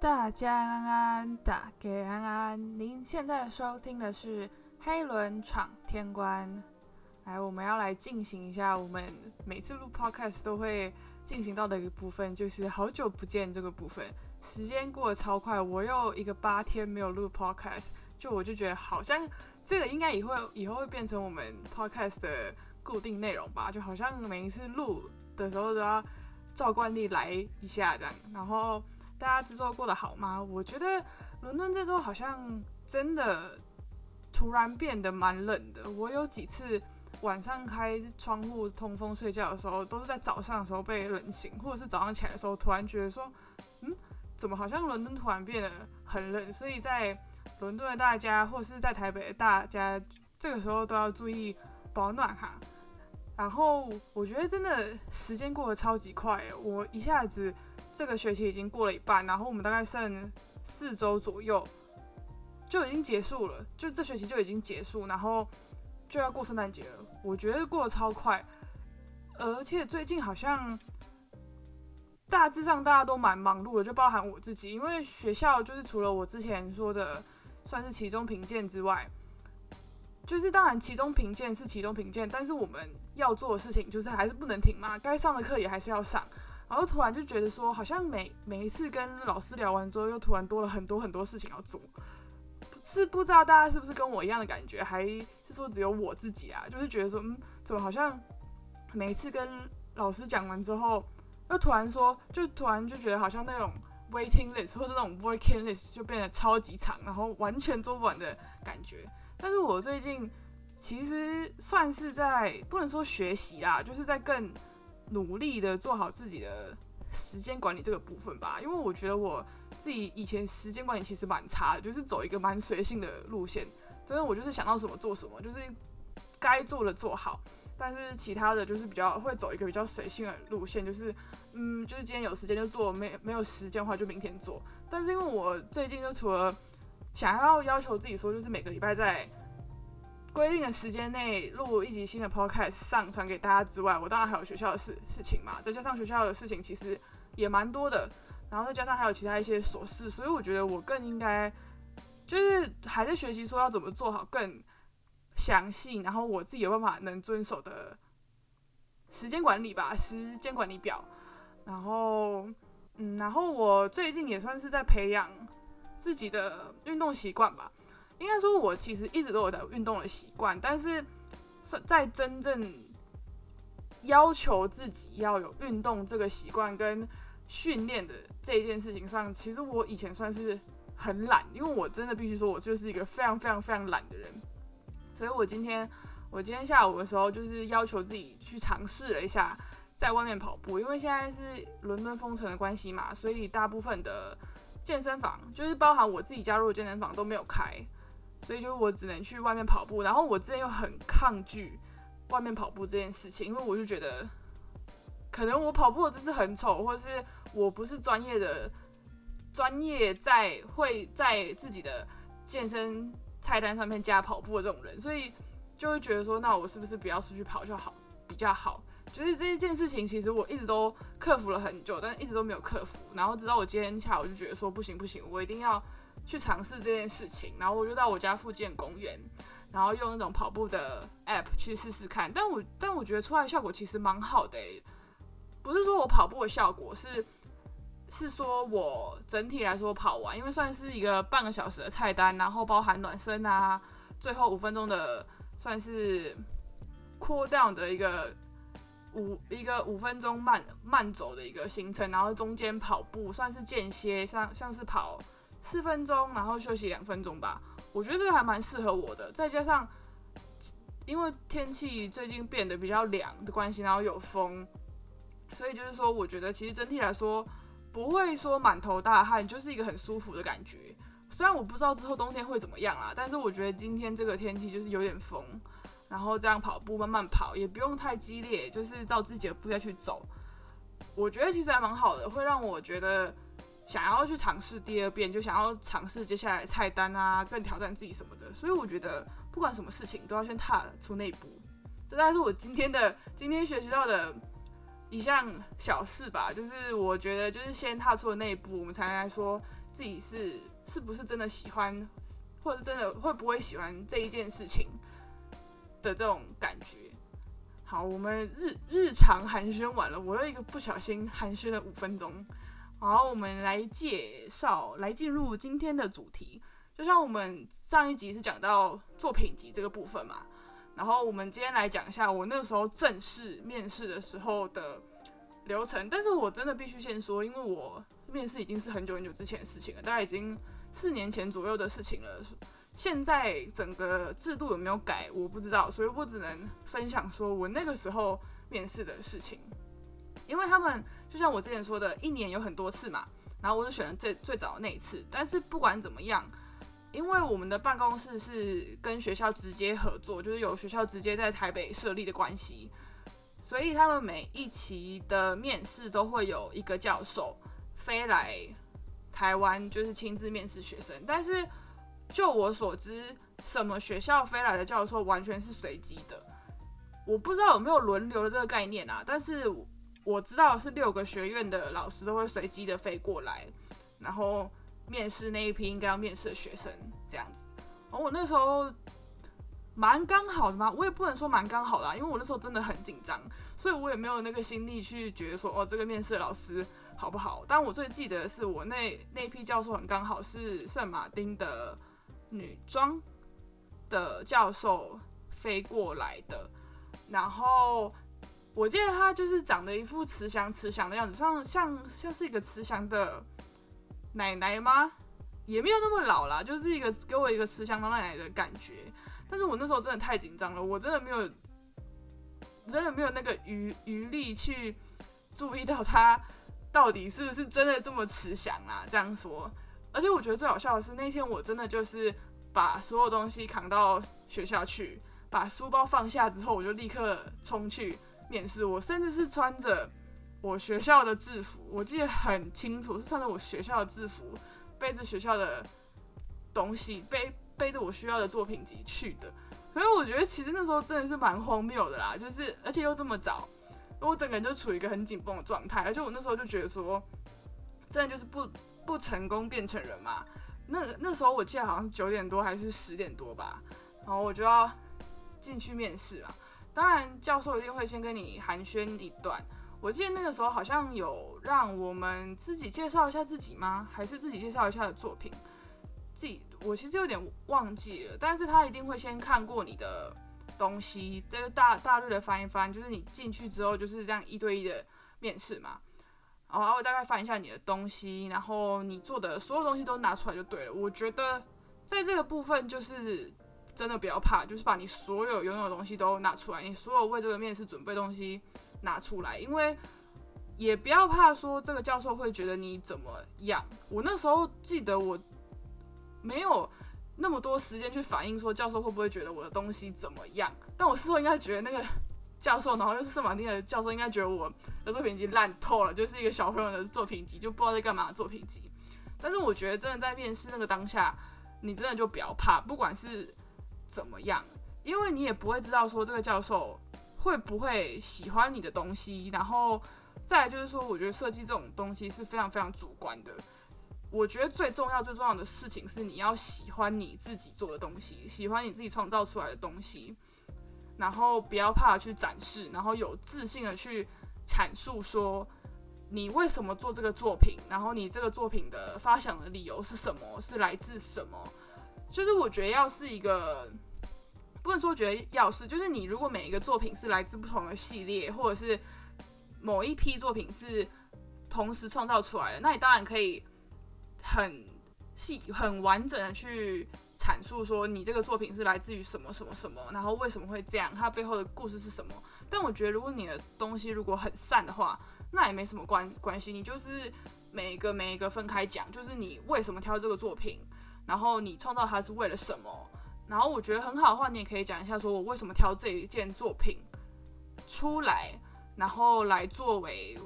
大家安安，大家安安。您现在收听的是黑轮闯天关。来，我们要来进行一下我们每次录 podcast 都会进行到的一个部分，就是好久不见这个部分。时间过得超快，我又一个八天没有录 podcast，就我就觉得好像这个应该以后以后会变成我们 podcast 的固定内容吧，就好像每一次录的时候都要照惯例来一下这样，然后。大家这周过得好吗？我觉得伦敦这周好像真的突然变得蛮冷的。我有几次晚上开窗户通风睡觉的时候，都是在早上的时候被冷醒，或者是早上起来的时候突然觉得说，嗯，怎么好像伦敦突然变得很冷？所以在伦敦的大家，或是在台北的大家，这个时候都要注意保暖哈。然后我觉得真的时间过得超级快，我一下子。这个学期已经过了一半，然后我们大概剩四周左右就已经结束了，就这学期就已经结束，然后就要过圣诞节了。我觉得过得超快，而且最近好像大致上大家都蛮忙碌的，就包含我自己，因为学校就是除了我之前说的算是其中评鉴之外，就是当然其中评鉴是其中评鉴，但是我们要做的事情就是还是不能停嘛，该上的课也还是要上。然后突然就觉得说，好像每每一次跟老师聊完之后，又突然多了很多很多事情要做，是不知道大家是不是跟我一样的感觉，还是说只有我自己啊？就是觉得说，嗯，怎么好像每一次跟老师讲完之后，又突然说，就突然就觉得好像那种 waiting list 或者那种 working list 就变得超级长，然后完全做不完的感觉。但是我最近其实算是在不能说学习啦，就是在更。努力的做好自己的时间管理这个部分吧，因为我觉得我自己以前时间管理其实蛮差的，就是走一个蛮随性的路线。真的，我就是想到什么做什么，就是该做的做好。但是其他的就是比较会走一个比较随性的路线，就是嗯，就是今天有时间就做，没没有时间的话就明天做。但是因为我最近就除了想要要求自己说，就是每个礼拜在规定的时间内录一集新的 podcast 上传给大家之外，我当然还有学校的事事情嘛，再加上学校的事情其实也蛮多的，然后再加上还有其他一些琐事，所以我觉得我更应该就是还在学习说要怎么做好更详细，然后我自己有办法能遵守的时间管理吧，时间管理表。然后嗯，然后我最近也算是在培养自己的运动习惯吧。应该说，我其实一直都有在运动的习惯，但是在真正要求自己要有运动这个习惯跟训练的这一件事情上，其实我以前算是很懒，因为我真的必须说，我就是一个非常非常非常懒的人。所以我今天我今天下午的时候，就是要求自己去尝试了一下在外面跑步，因为现在是伦敦封城的关系嘛，所以大部分的健身房，就是包含我自己加入的健身房都没有开。所以就我只能去外面跑步，然后我之前又很抗拒外面跑步这件事情，因为我就觉得可能我跑步的姿势很丑，或是我不是专业的专业在会在自己的健身菜单上面加跑步的这种人，所以就会觉得说，那我是不是不要出去跑就好比较好？就是这一件事情，其实我一直都克服了很久，但一直都没有克服。然后直到我今天下午就觉得说，不行不行，我一定要。去尝试这件事情，然后我就到我家附近公园，然后用那种跑步的 app 去试试看。但我但我觉得出来效果其实蛮好的，不是说我跑步的效果，是是说我整体来说跑完，因为算是一个半个小时的菜单，然后包含暖身啊，最后五分钟的算是 cool down 的一个五一个五分钟慢慢走的一个行程，然后中间跑步算是间歇，像像是跑。四分钟，然后休息两分钟吧。我觉得这个还蛮适合我的。再加上，因为天气最近变得比较凉的关系，然后有风，所以就是说，我觉得其实整体来说不会说满头大汗，就是一个很舒服的感觉。虽然我不知道之后冬天会怎么样啊，但是我觉得今天这个天气就是有点风，然后这样跑步慢慢跑，也不用太激烈，就是照自己的步调去走。我觉得其实还蛮好的，会让我觉得。想要去尝试第二遍，就想要尝试接下来菜单啊，更挑战自己什么的。所以我觉得不管什么事情都要先踏出那一步。这大概是我今天的今天学习到的一项小事吧。就是我觉得就是先踏出了那一步，我们才能来说自己是是不是真的喜欢，或者真的会不会喜欢这一件事情的这种感觉。好，我们日日常寒暄完了，我又一个不小心寒暄了五分钟。好，我们来介绍，来进入今天的主题。就像我们上一集是讲到作品集这个部分嘛，然后我们今天来讲一下我那时候正式面试的时候的流程。但是我真的必须先说，因为我面试已经是很久很久之前的事情了，大概已经四年前左右的事情了。现在整个制度有没有改，我不知道，所以我只能分享说我那个时候面试的事情。因为他们就像我之前说的，一年有很多次嘛，然后我是选了最最早的那一次。但是不管怎么样，因为我们的办公室是跟学校直接合作，就是有学校直接在台北设立的关系，所以他们每一期的面试都会有一个教授飞来台湾，就是亲自面试学生，但是。就我所知，什么学校飞来的教授完全是随机的，我不知道有没有轮流的这个概念啊。但是我知道是六个学院的老师都会随机的飞过来，然后面试那一批应该要面试的学生这样子。而我那时候蛮刚好的嘛，我也不能说蛮刚好的，因为我那时候真的很紧张，所以我也没有那个心力去觉得说哦这个面试老师好不好。但我最记得的是我那那批教授很刚好是圣马丁的。女装的教授飞过来的，然后我记得他就是长得一副慈祥慈祥的样子，像像像是一个慈祥的奶奶吗？也没有那么老啦，就是一个给我一个慈祥的奶奶的感觉。但是我那时候真的太紧张了，我真的没有真的没有那个余余力去注意到他到底是不是真的这么慈祥啊？这样说。而且我觉得最好笑的是，那天我真的就是把所有东西扛到学校去，把书包放下之后，我就立刻冲去面试。我甚至是穿着我学校的制服，我记得很清楚，是穿着我学校的制服，背着学校的东西，背背着我需要的作品集去的。所以我觉得其实那时候真的是蛮荒谬的啦，就是而且又这么早，我整个人就处于一个很紧绷的状态，而且我那时候就觉得说，真的就是不。不成功变成人嘛？那那时候我记得好像九点多还是十点多吧，然后我就要进去面试嘛。当然教授一定会先跟你寒暄一段。我记得那个时候好像有让我们自己介绍一下自己吗？还是自己介绍一下的作品？自己我其实有点忘记了。但是他一定会先看过你的东西，这个大大略的翻一翻，就是你进去之后就是这样一对一的面试嘛。然后我大概翻一下你的东西，然后你做的所有东西都拿出来就对了。我觉得在这个部分就是真的不要怕，就是把你所有拥有的东西都拿出来，你所有为这个面试准备东西拿出来，因为也不要怕说这个教授会觉得你怎么样。我那时候记得我没有那么多时间去反映说教授会不会觉得我的东西怎么样，但我事后应该觉得那个。教授，然后又是圣马丁的教授，应该觉得我的作品集烂透了，就是一个小朋友的作品集，就不知道在干嘛的作品集。但是我觉得真的在面试那个当下，你真的就不要怕，不管是怎么样，因为你也不会知道说这个教授会不会喜欢你的东西。然后再来就是说，我觉得设计这种东西是非常非常主观的。我觉得最重要最重要的事情是你要喜欢你自己做的东西，喜欢你自己创造出来的东西。然后不要怕去展示，然后有自信的去阐述说你为什么做这个作品，然后你这个作品的发想的理由是什么，是来自什么。就是我觉得要是一个，不能说觉得要是，就是你如果每一个作品是来自不同的系列，或者是某一批作品是同时创造出来的，那你当然可以很细、很完整的去。阐述说你这个作品是来自于什么什么什么，然后为什么会这样，它背后的故事是什么？但我觉得如果你的东西如果很散的话，那也没什么关关系，你就是每一个每一个分开讲，就是你为什么挑这个作品，然后你创造它是为了什么？然后我觉得很好的话，你也可以讲一下说我为什么挑这一件作品出来，然后来作为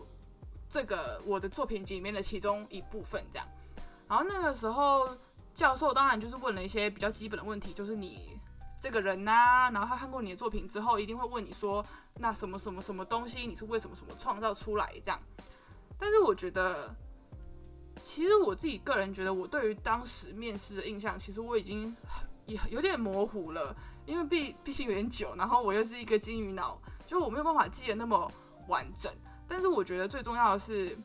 这个我的作品集里面的其中一部分这样。然后那个时候。教授当然就是问了一些比较基本的问题，就是你这个人呐，然后他看过你的作品之后，一定会问你说，那什么什么什么东西，你是为什么什么创造出来这样？但是我觉得其实我自己个人觉得，我对于当时面试的印象，其实我已经也有点模糊了，因为毕毕竟有点久，然后我又是一个金鱼脑，就我没有办法记得那么完整。但是我觉得最重要的是，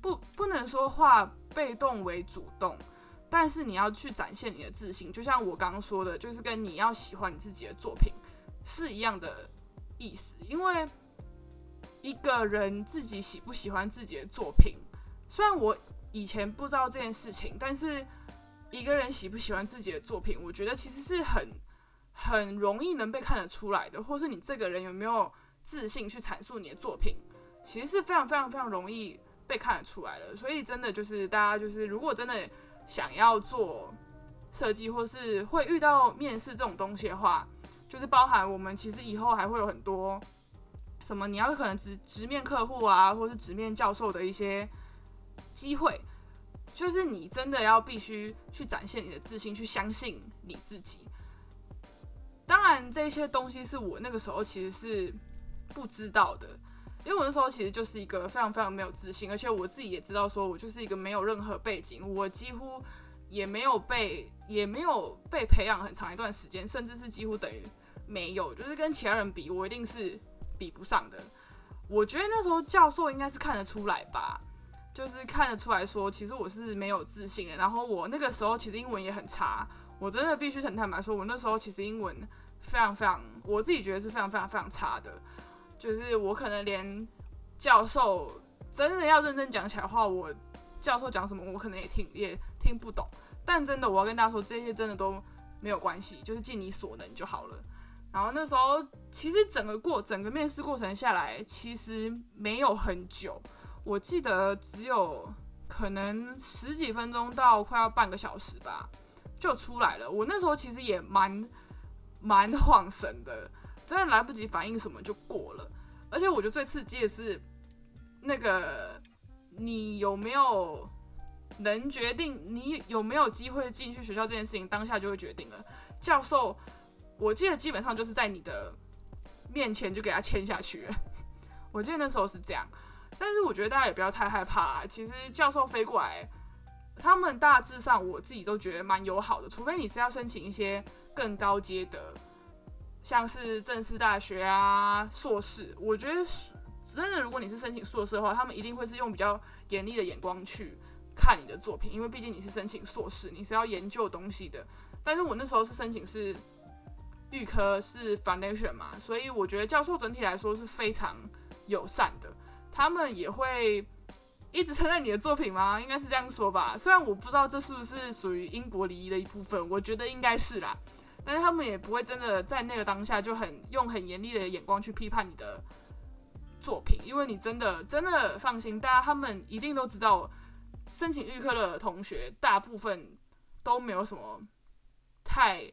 不不能说化被动为主动，但是你要去展现你的自信，就像我刚刚说的，就是跟你要喜欢你自己的作品是一样的意思，因为一个人自己喜不喜欢自己的作品，虽然我。以前不知道这件事情，但是一个人喜不喜欢自己的作品，我觉得其实是很很容易能被看得出来的，或是你这个人有没有自信去阐述你的作品，其实是非常非常非常容易被看得出来的。所以真的就是大家就是如果真的想要做设计，或是会遇到面试这种东西的话，就是包含我们其实以后还会有很多什么你要可能直直面客户啊，或是直面教授的一些。机会就是你真的要必须去展现你的自信，去相信你自己。当然，这些东西是我那个时候其实是不知道的，因为我那时候其实就是一个非常非常没有自信，而且我自己也知道，说我就是一个没有任何背景，我几乎也没有被也没有被培养很长一段时间，甚至是几乎等于没有，就是跟其他人比，我一定是比不上的。我觉得那时候教授应该是看得出来吧。就是看得出来说，其实我是没有自信的。然后我那个时候其实英文也很差，我真的必须很坦白说，我那时候其实英文非常非常，我自己觉得是非常非常非常差的。就是我可能连教授真的要认真讲起来的话，我教授讲什么我可能也听也听不懂。但真的我要跟大家说，这些真的都没有关系，就是尽你所能就好了。然后那时候其实整个过整个面试过程下来，其实没有很久。我记得只有可能十几分钟到快要半个小时吧，就出来了。我那时候其实也蛮蛮晃神的，真的来不及反应什么就过了。而且我觉得最刺激的是，那个你有没有能决定你有没有机会进去学校这件事情，当下就会决定了。教授，我记得基本上就是在你的面前就给他签下去。我记得那时候是这样。但是我觉得大家也不要太害怕，其实教授飞过来，他们大致上我自己都觉得蛮友好的，除非你是要申请一些更高阶的，像是正式大学啊、硕士。我觉得真的，如果你是申请硕士的话，他们一定会是用比较严厉的眼光去看你的作品，因为毕竟你是申请硕士，你是要研究东西的。但是我那时候是申请是预科是 foundation 嘛，所以我觉得教授整体来说是非常友善的。他们也会一直称赞你的作品吗？应该是这样说吧。虽然我不知道这是不是属于英国礼仪的一部分，我觉得应该是啦。但是他们也不会真的在那个当下就很用很严厉的眼光去批判你的作品，因为你真的真的放心，大家他们一定都知道，申请预科的同学大部分都没有什么太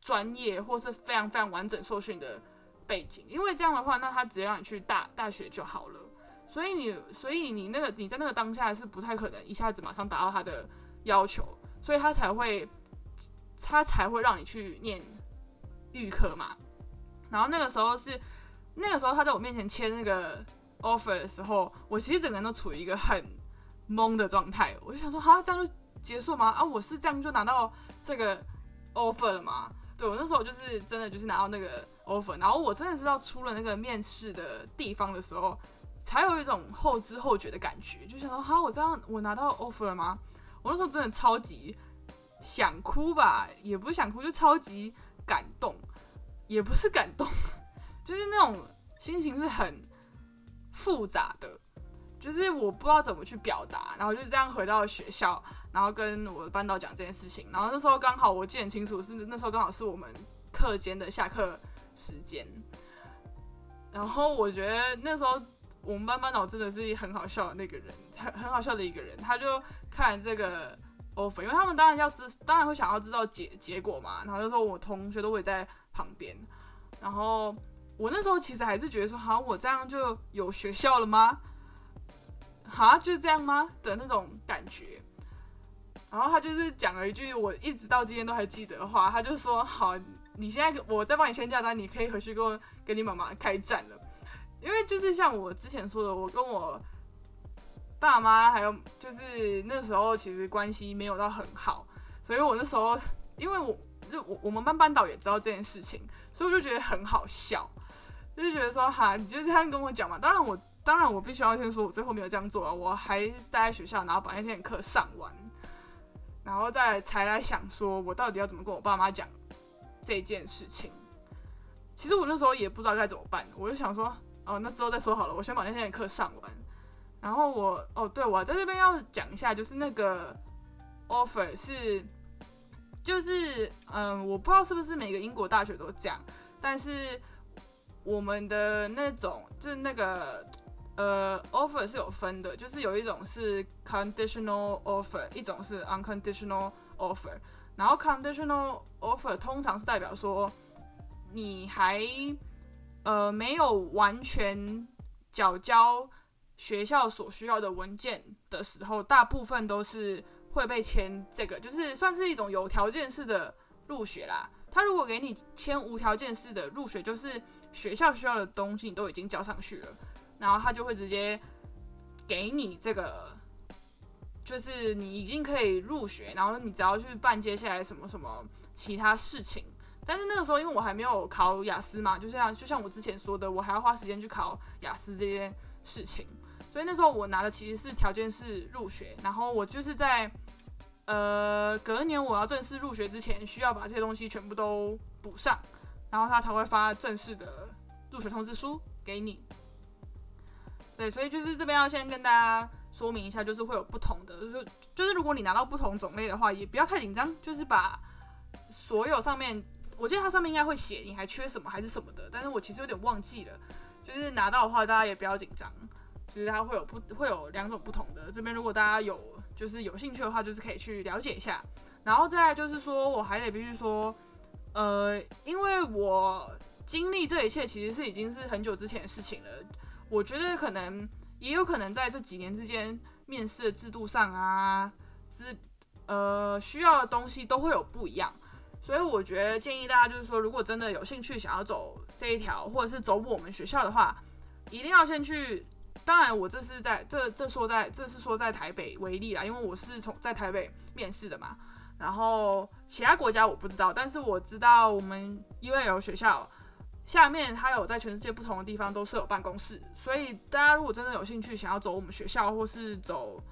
专业或是非常非常完整受训的背景，因为这样的话，那他直接让你去大大学就好了。所以你，所以你那个你在那个当下是不太可能一下子马上达到他的要求，所以他才会，他才会让你去念预科嘛。然后那个时候是，那个时候他在我面前签那个 offer 的时候，我其实整个人都处于一个很懵的状态。我就想说，哈，这样就结束吗？啊，我是这样就拿到这个 offer 了吗？对我那时候就是真的就是拿到那个 offer，然后我真的知道出了那个面试的地方的时候。才有一种后知后觉的感觉，就想说，哈，我这样我拿到 offer 了吗？我那时候真的超级想哭吧，也不是想哭，就超级感动，也不是感动，就是那种心情是很复杂的，就是我不知道怎么去表达，然后就这样回到学校，然后跟我的班导讲这件事情，然后那时候刚好我记得很清楚，是那时候刚好是我们课间的下课时间，然后我觉得那时候。我们班班长真的是很好笑的那个人，很很好笑的一个人。他就看这个 offer，因为他们当然要知，当然会想要知道结结果嘛。然后就说我同学都会在旁边。然后我那时候其实还是觉得说，好像我这样就有学校了吗？哈，就是这样吗的那种感觉。然后他就是讲了一句我一直到今天都还记得的话，他就说：好，你现在我再帮你签假单，你可以回去跟我跟你妈妈开战了。因为就是像我之前说的，我跟我爸妈还有就是那时候其实关系没有到很好，所以我那时候因为我就我我们班班导也知道这件事情，所以我就觉得很好笑，就是觉得说哈，你就这样跟我讲嘛。当然我当然我必须要先说，我最后没有这样做啊，我还待在学校，然后把那天的课上完，然后再才来想说我到底要怎么跟我爸妈讲这件事情。其实我那时候也不知道该怎么办，我就想说，哦，那之后再说好了，我先把那天的课上完。然后我，哦，对，我在这边要讲一下，就是那个 offer 是，就是，嗯，我不知道是不是每个英国大学都这样，但是我们的那种，就是那个，呃，offer 是有分的，就是有一种是 conditional offer，一种是 unconditional offer。然后 conditional offer 通常是代表说。你还呃没有完全缴交学校所需要的文件的时候，大部分都是会被签这个，就是算是一种有条件式的入学啦。他如果给你签无条件式的入学，就是学校需要的东西你都已经交上去了，然后他就会直接给你这个，就是你已经可以入学，然后你只要去办接下来什么什么其他事情。但是那个时候，因为我还没有考雅思嘛，就像就像我之前说的，我还要花时间去考雅思这件事情，所以那时候我拿的其实是条件是入学，然后我就是在呃隔年我要正式入学之前，需要把这些东西全部都补上，然后他才会发正式的入学通知书给你。对，所以就是这边要先跟大家说明一下，就是会有不同的，就是就是如果你拿到不同种类的话，也不要太紧张，就是把所有上面。我记得它上面应该会写你还缺什么还是什么的，但是我其实有点忘记了。就是拿到的话，大家也不要紧张。就是它会有不会有两种不同的。这边如果大家有就是有兴趣的话，就是可以去了解一下。然后再就是说，我还得必须说，呃，因为我经历这一切其实是已经是很久之前的事情了。我觉得可能也有可能在这几年之间，面试的制度上啊，之呃需要的东西都会有不一样。所以我觉得建议大家就是说，如果真的有兴趣想要走这一条，或者是走我们学校的话，一定要先去。当然，我这是在这这说在这是说在台北为例啦，因为我是从在台北面试的嘛。然后其他国家我不知道，但是我知道我们因为有学校下面它有在全世界不同的地方都设有办公室，所以大家如果真的有兴趣想要走我们学校，或是走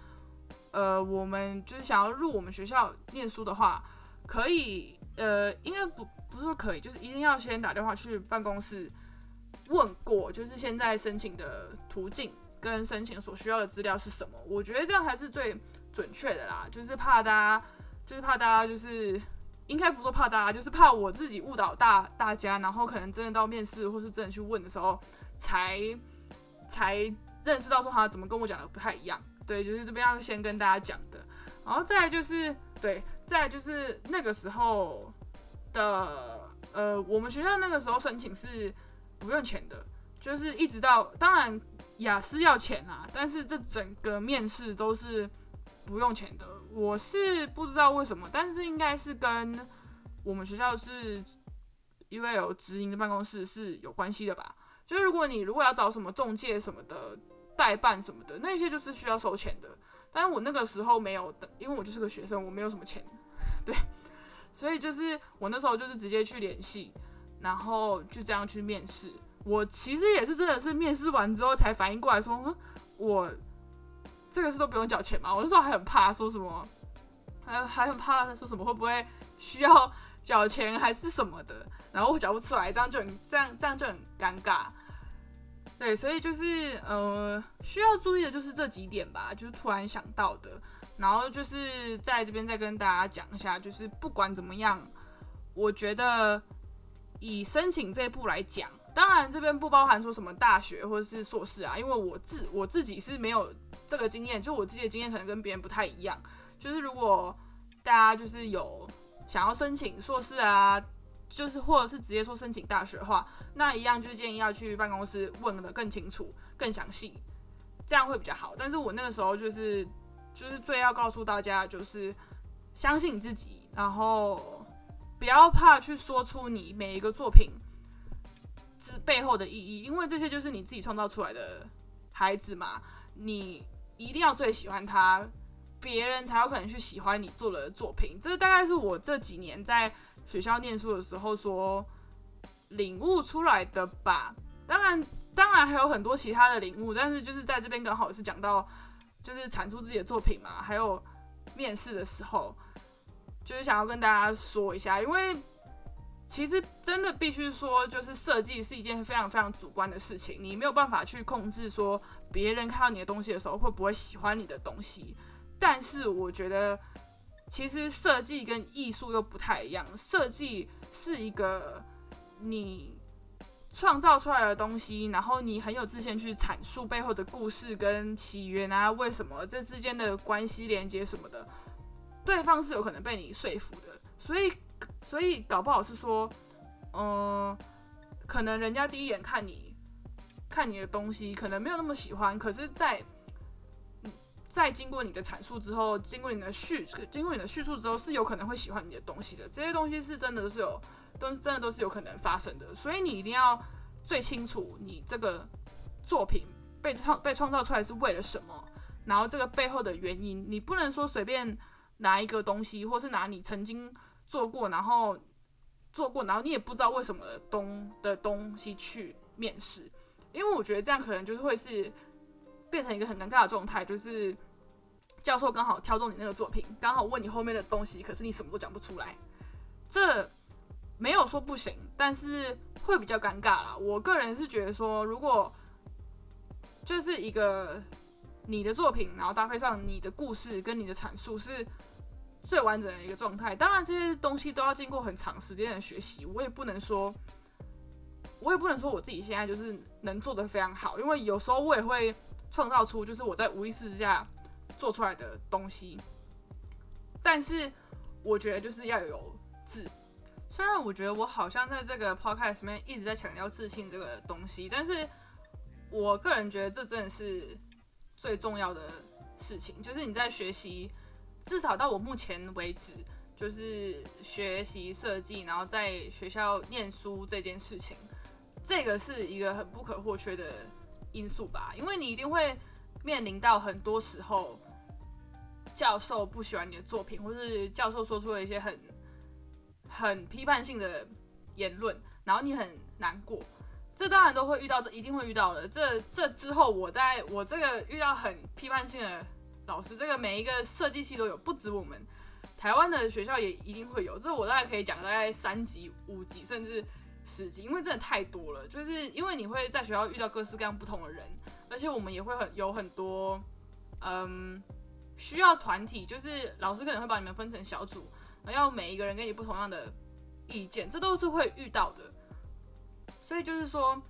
呃我们就是想要入我们学校念书的话，可以。呃，应该不不是说可以，就是一定要先打电话去办公室问过，就是现在申请的途径跟申请所需要的资料是什么。我觉得这样才是最准确的啦，就是怕大家，就是怕大家，就是应该不说怕大家，就是怕我自己误导大大家，然后可能真的到面试或是真的去问的时候，才才认识到说他怎么跟我讲的不太一样。对，就是这边要先跟大家讲的，然后再就是对。再就是那个时候的，呃，我们学校那个时候申请是不用钱的，就是一直到当然雅思要钱啊，但是这整个面试都是不用钱的。我是不知道为什么，但是应该是跟我们学校是因为有直营的办公室是有关系的吧。就是如果你如果要找什么中介什么的代办什么的，那些就是需要收钱的。但我那个时候没有的，因为我就是个学生，我没有什么钱，对，所以就是我那时候就是直接去联系，然后就这样去面试。我其实也是真的是面试完之后才反应过来，说我这个是都不用缴钱嘛。我那时候还很怕说什么，还还很怕说什么会不会需要缴钱还是什么的，然后我缴不出来，这样就很这样这样就很尴尬。对，所以就是呃，需要注意的就是这几点吧，就是突然想到的。然后就是在这边再跟大家讲一下，就是不管怎么样，我觉得以申请这一步来讲，当然这边不包含说什么大学或者是硕士啊，因为我自我自己是没有这个经验，就我自己的经验可能跟别人不太一样。就是如果大家就是有想要申请硕士啊。就是或者是直接说申请大学的话，那一样就是建议要去办公室问的更清楚、更详细，这样会比较好。但是我那个时候就是就是最要告诉大家，就是相信自己，然后不要怕去说出你每一个作品之背后的意义，因为这些就是你自己创造出来的孩子嘛。你一定要最喜欢它，别人才有可能去喜欢你做的作品。这大概是我这几年在学校念书的时候所领悟出来的吧。当然，当然还有很多其他的领悟，但是就是在这边刚好是讲到，就是阐述自己的作品嘛，还有面试的时候，就是想要跟大家说一下，因为其实真的必须说，就是设计是一件非常非常主观的事情，你没有办法去控制说别人看到你的东西的时候会不会喜欢你的东西。但是我觉得，其实设计跟艺术又不太一样，设计是一个你。创造出来的东西，然后你很有自信去阐述背后的故事跟起源啊，为什么这之间的关系连接什么的，对方是有可能被你说服的。所以，所以搞不好是说，嗯，可能人家第一眼看你看你的东西，可能没有那么喜欢，可是，在在经过你的阐述之后，经过你的叙，经过你的叙述之后，是有可能会喜欢你的东西的。这些东西是真的是有。都是真的，都是有可能发生的，所以你一定要最清楚你这个作品被创被创造出来是为了什么，然后这个背后的原因，你不能说随便拿一个东西，或是拿你曾经做过，然后做过，然后你也不知道为什么东的东西去面试，因为我觉得这样可能就是会是变成一个很尴尬的状态，就是教授刚好挑中你那个作品，刚好问你后面的东西，可是你什么都讲不出来，这。没有说不行，但是会比较尴尬啦。我个人是觉得说，如果就是一个你的作品，然后搭配上你的故事跟你的阐述是最完整的一个状态。当然，这些东西都要经过很长时间的学习。我也不能说，我也不能说我自己现在就是能做的非常好，因为有时候我也会创造出就是我在无意识之下做出来的东西。但是我觉得就是要有自。虽然我觉得我好像在这个 podcast 里面一直在强调自信这个东西，但是我个人觉得这真的是最重要的事情。就是你在学习，至少到我目前为止，就是学习设计，然后在学校念书这件事情，这个是一个很不可或缺的因素吧。因为你一定会面临到很多时候，教授不喜欢你的作品，或是教授说出了一些很。很批判性的言论，然后你很难过，这当然都会遇到，这一定会遇到的。这这之后，我在我这个遇到很批判性的老师，这个每一个设计系都有，不止我们台湾的学校也一定会有。这我大概可以讲大概三级、五级甚至十级，因为真的太多了。就是因为你会在学校遇到各式各样不同的人，而且我们也会很有很多，嗯，需要团体，就是老师可能会把你们分成小组。要每一个人给你不同样的意见，这都是会遇到的。所以就是说，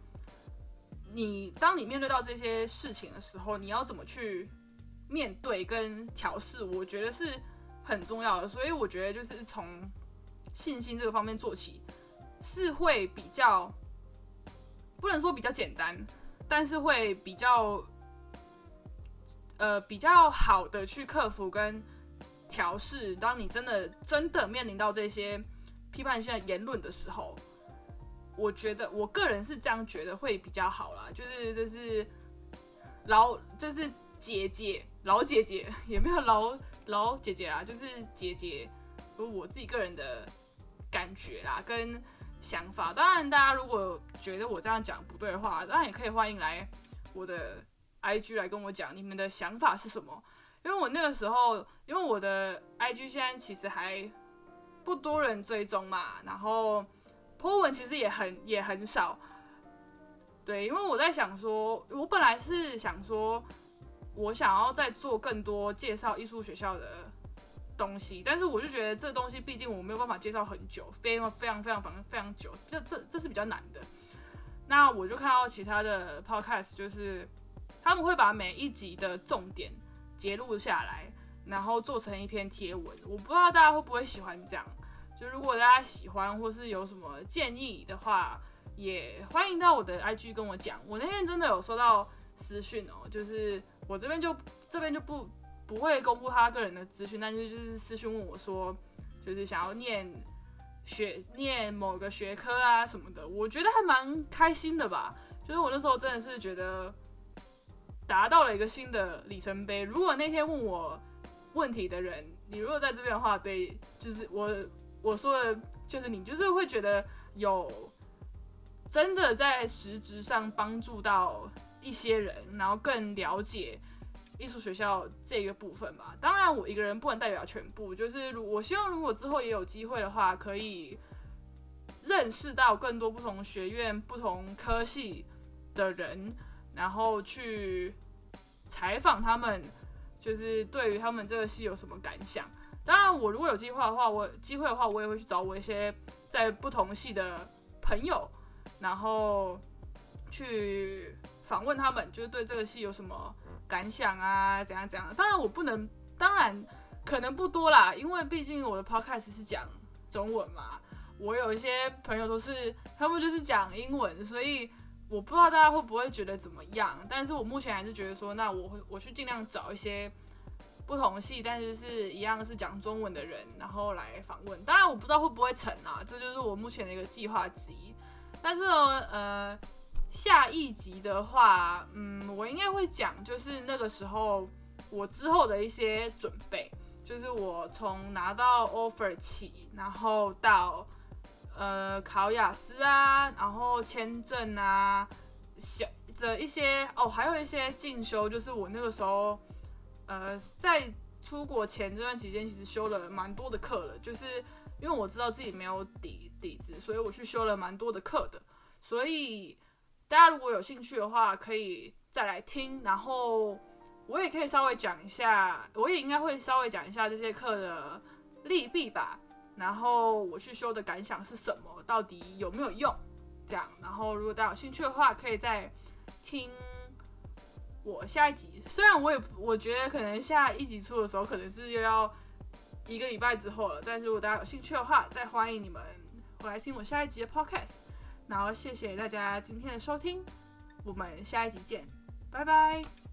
你当你面对到这些事情的时候，你要怎么去面对跟调试，我觉得是很重要的。所以我觉得就是从信心这个方面做起，是会比较不能说比较简单，但是会比较呃比较好的去克服跟。调试，当你真的真的面临到这些批判性的言论的时候，我觉得我个人是这样觉得会比较好啦。就是这是老就是姐姐老姐姐也没有老老姐姐啦，就是姐姐，我自己个人的感觉啦跟想法。当然，大家如果觉得我这样讲不对的话，当然也可以欢迎来我的 IG 来跟我讲你们的想法是什么。因为我那个时候，因为我的 IG 现在其实还不多人追踪嘛，然后 po 文其实也很也很少。对，因为我在想说，我本来是想说，我想要再做更多介绍艺术学校的东西，但是我就觉得这东西毕竟我没有办法介绍很久，非常非常非常非常非常久，这这这是比较难的。那我就看到其他的 podcast，就是他们会把每一集的重点。截录下来，然后做成一篇贴文。我不知道大家会不会喜欢这样。就如果大家喜欢或是有什么建议的话，也欢迎到我的 IG 跟我讲。我那天真的有收到私讯哦，就是我这边就这边就不不会公布他个人的资讯，但是就是私讯问我说，就是想要念学念某个学科啊什么的。我觉得还蛮开心的吧。就是我那时候真的是觉得。达到了一个新的里程碑。如果那天问我问题的人，你如果在这边的话，对，就是我我说的，就是你就是会觉得有真的在实质上帮助到一些人，然后更了解艺术学校这个部分吧。当然，我一个人不能代表全部，就是如我希望如果之后也有机会的话，可以认识到更多不同学院、不同科系的人，然后去采访他们，就是对于他们这个系有什么感想。当然，我如果有计划的话，我机会的话，我也会去找我一些在不同系的朋友，然后去访问他们，就是对这个戏有什么感想啊，怎样怎样。当然，我不能，当然可能不多啦，因为毕竟我的 podcast 是讲中文嘛。我有一些朋友都是，他们就是讲英文，所以我不知道大家会不会觉得怎么样。但是我目前还是觉得说，那我会我去尽量找一些。不同系，但是是一样是讲中文的人，然后来访问。当然我不知道会不会成啊，这就是我目前的一个计划之一。但是呃，下一集的话，嗯，我应该会讲，就是那个时候我之后的一些准备，就是我从拿到 offer 起，然后到呃考雅思啊，然后签证啊，小的一些哦，还有一些进修，就是我那个时候。呃，在出国前这段期间，其实修了蛮多的课了，就是因为我知道自己没有底底子，所以我去修了蛮多的课的。所以大家如果有兴趣的话，可以再来听，然后我也可以稍微讲一下，我也应该会稍微讲一下这些课的利弊吧。然后我去修的感想是什么，到底有没有用？这样，然后如果大家有兴趣的话，可以再听。我下一集，虽然我也我觉得可能下一集出的时候，可能是又要一个礼拜之后了，但是如果大家有兴趣的话，再欢迎你们回来听我下一集的 podcast。然后谢谢大家今天的收听，我们下一集见，拜拜。